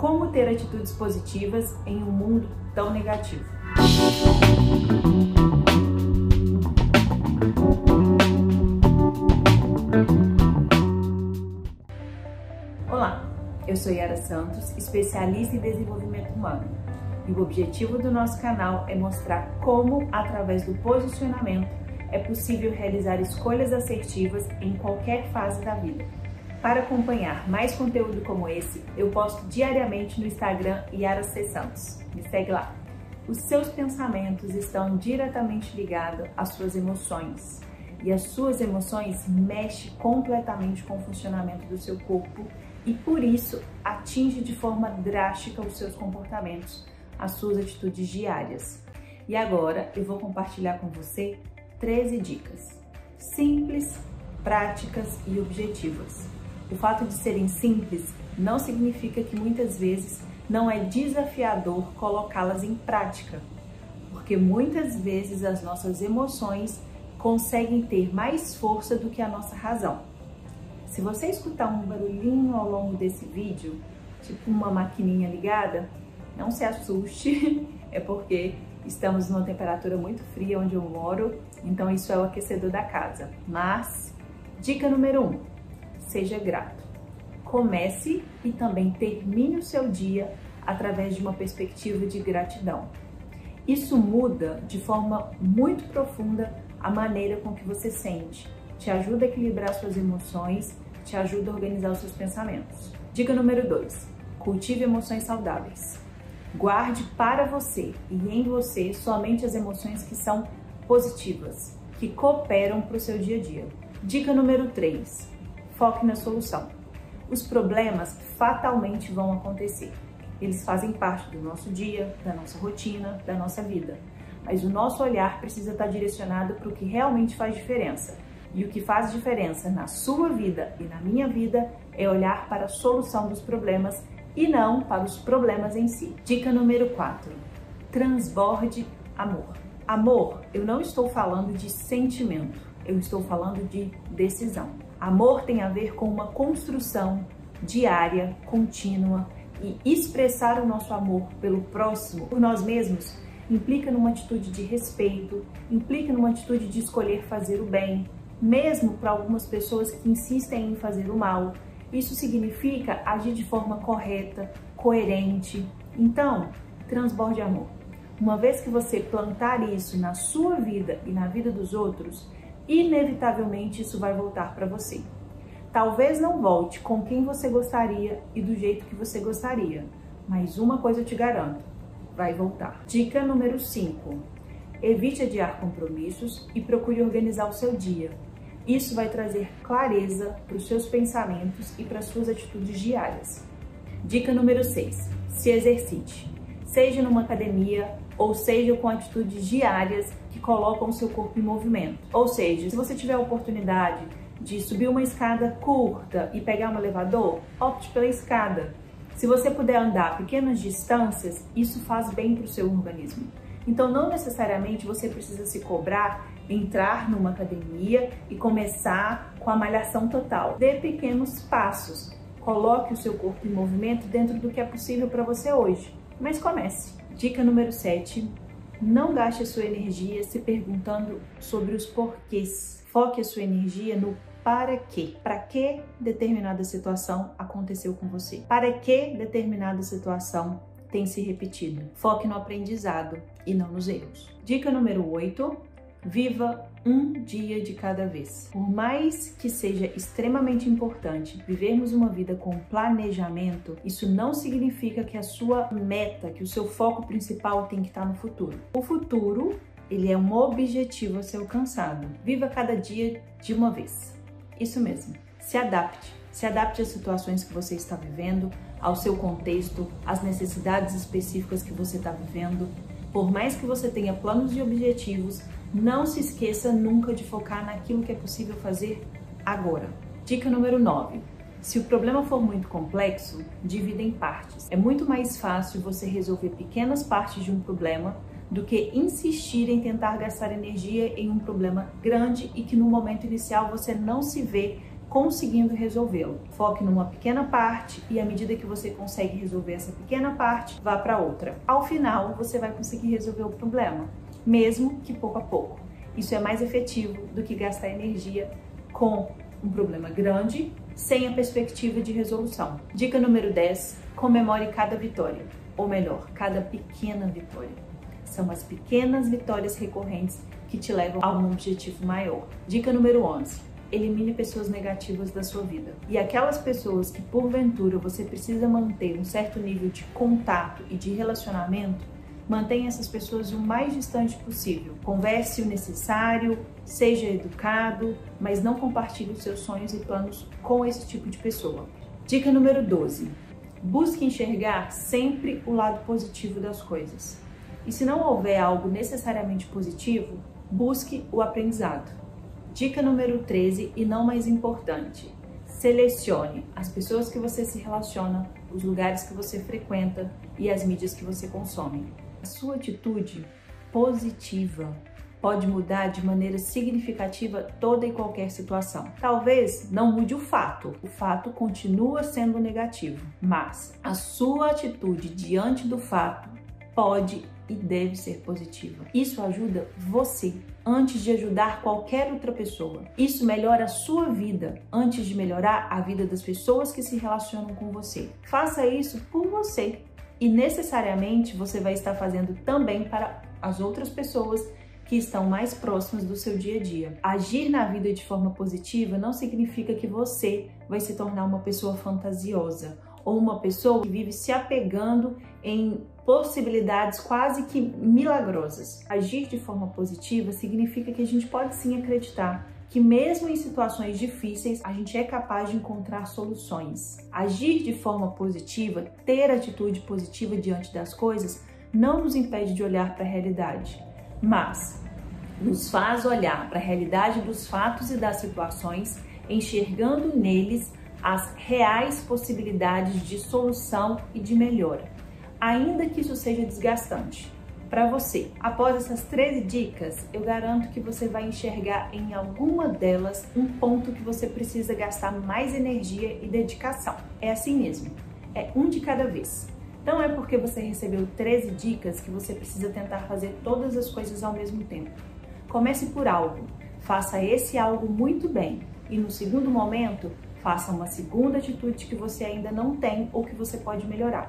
Como ter atitudes positivas em um mundo tão negativo. Olá, eu sou Yara Santos, especialista em desenvolvimento humano. E o objetivo do nosso canal é mostrar como, através do posicionamento, é possível realizar escolhas assertivas em qualquer fase da vida. Para acompanhar mais conteúdo como esse, eu posto diariamente no Instagram Yara C. Santos. Me segue lá. Os seus pensamentos estão diretamente ligados às suas emoções. E as suas emoções mexem completamente com o funcionamento do seu corpo e por isso atinge de forma drástica os seus comportamentos, as suas atitudes diárias. E agora eu vou compartilhar com você 13 dicas simples, práticas e objetivas. O fato de serem simples não significa que muitas vezes não é desafiador colocá-las em prática, porque muitas vezes as nossas emoções conseguem ter mais força do que a nossa razão. Se você escutar um barulhinho ao longo desse vídeo, tipo uma maquininha ligada, não se assuste, é porque Estamos numa temperatura muito fria onde eu moro, então isso é o aquecedor da casa. Mas, dica número 1, um, seja grato. Comece e também termine o seu dia através de uma perspectiva de gratidão. Isso muda de forma muito profunda a maneira com que você sente, te ajuda a equilibrar suas emoções, te ajuda a organizar os seus pensamentos. Dica número 2: cultive emoções saudáveis. Guarde para você e em você somente as emoções que são positivas, que cooperam para o seu dia a dia. Dica número 3: foque na solução. Os problemas fatalmente vão acontecer. Eles fazem parte do nosso dia, da nossa rotina, da nossa vida. Mas o nosso olhar precisa estar direcionado para o que realmente faz diferença. E o que faz diferença na sua vida e na minha vida é olhar para a solução dos problemas e não para os problemas em si. Dica número 4: transborde amor. Amor, eu não estou falando de sentimento, eu estou falando de decisão. Amor tem a ver com uma construção diária, contínua e expressar o nosso amor pelo próximo, por nós mesmos, implica numa atitude de respeito, implica numa atitude de escolher fazer o bem, mesmo para algumas pessoas que insistem em fazer o mal, isso significa agir de forma correta, coerente. Então, transborde amor. Uma vez que você plantar isso na sua vida e na vida dos outros, inevitavelmente isso vai voltar para você. Talvez não volte com quem você gostaria e do jeito que você gostaria, mas uma coisa eu te garanto: vai voltar. Dica número 5: evite adiar compromissos e procure organizar o seu dia. Isso vai trazer clareza para os seus pensamentos e para as suas atitudes diárias. Dica número 6: se exercite. Seja numa academia ou seja com atitudes diárias que colocam o seu corpo em movimento. Ou seja, se você tiver a oportunidade de subir uma escada curta e pegar um elevador, opte pela escada. Se você puder andar pequenas distâncias, isso faz bem para o seu organismo. Então, não necessariamente você precisa se cobrar entrar numa academia e começar com a malhação total. Dê pequenos passos. Coloque o seu corpo em movimento dentro do que é possível para você hoje. Mas comece. Dica número 7. Não gaste a sua energia se perguntando sobre os porquês. Foque a sua energia no para quê? Para que determinada situação aconteceu com você? Para que determinada situação tem se repetido? Foque no aprendizado e não nos erros. Dica número 8 Viva um dia de cada vez. Por mais que seja extremamente importante vivermos uma vida com planejamento, isso não significa que a sua meta, que o seu foco principal tem que estar no futuro. O futuro, ele é um objetivo a ser alcançado. Viva cada dia de uma vez. Isso mesmo. Se adapte. Se adapte às situações que você está vivendo, ao seu contexto, às necessidades específicas que você está vivendo. Por mais que você tenha planos e objetivos, não se esqueça nunca de focar naquilo que é possível fazer agora. Dica número 9. Se o problema for muito complexo, divida em partes. É muito mais fácil você resolver pequenas partes de um problema do que insistir em tentar gastar energia em um problema grande e que no momento inicial você não se vê conseguindo resolvê-lo. Foque numa pequena parte e à medida que você consegue resolver essa pequena parte, vá para outra. Ao final, você vai conseguir resolver o problema, mesmo que pouco a pouco. Isso é mais efetivo do que gastar energia com um problema grande sem a perspectiva de resolução. Dica número 10: comemore cada vitória, ou melhor, cada pequena vitória. São as pequenas vitórias recorrentes que te levam a um objetivo maior. Dica número 11: elimine pessoas negativas da sua vida. E aquelas pessoas que porventura você precisa manter um certo nível de contato e de relacionamento, Mantenha essas pessoas o mais distante possível. Converse o necessário, seja educado, mas não compartilhe os seus sonhos e planos com esse tipo de pessoa. Dica número 12. Busque enxergar sempre o lado positivo das coisas. E se não houver algo necessariamente positivo, busque o aprendizado. Dica número 13 e não mais importante: selecione as pessoas que você se relaciona, os lugares que você frequenta e as mídias que você consome. A sua atitude positiva pode mudar de maneira significativa toda e qualquer situação. Talvez não mude o fato, o fato continua sendo negativo, mas a sua atitude diante do fato pode e deve ser positiva. Isso ajuda você antes de ajudar qualquer outra pessoa. Isso melhora a sua vida antes de melhorar a vida das pessoas que se relacionam com você. Faça isso por você e necessariamente você vai estar fazendo também para as outras pessoas que estão mais próximas do seu dia a dia. Agir na vida de forma positiva não significa que você vai se tornar uma pessoa fantasiosa ou uma pessoa que vive se apegando em possibilidades quase que milagrosas. Agir de forma positiva significa que a gente pode sim acreditar que mesmo em situações difíceis, a gente é capaz de encontrar soluções. Agir de forma positiva, ter atitude positiva diante das coisas, não nos impede de olhar para a realidade, mas nos faz olhar para a realidade dos fatos e das situações, enxergando neles as reais possibilidades de solução e de melhora, ainda que isso seja desgastante para você. Após essas 13 dicas, eu garanto que você vai enxergar em alguma delas um ponto que você precisa gastar mais energia e dedicação. É assim mesmo, é um de cada vez. Não é porque você recebeu 13 dicas que você precisa tentar fazer todas as coisas ao mesmo tempo. Comece por algo, faça esse algo muito bem e no segundo momento, faça uma segunda atitude que você ainda não tem ou que você pode melhorar.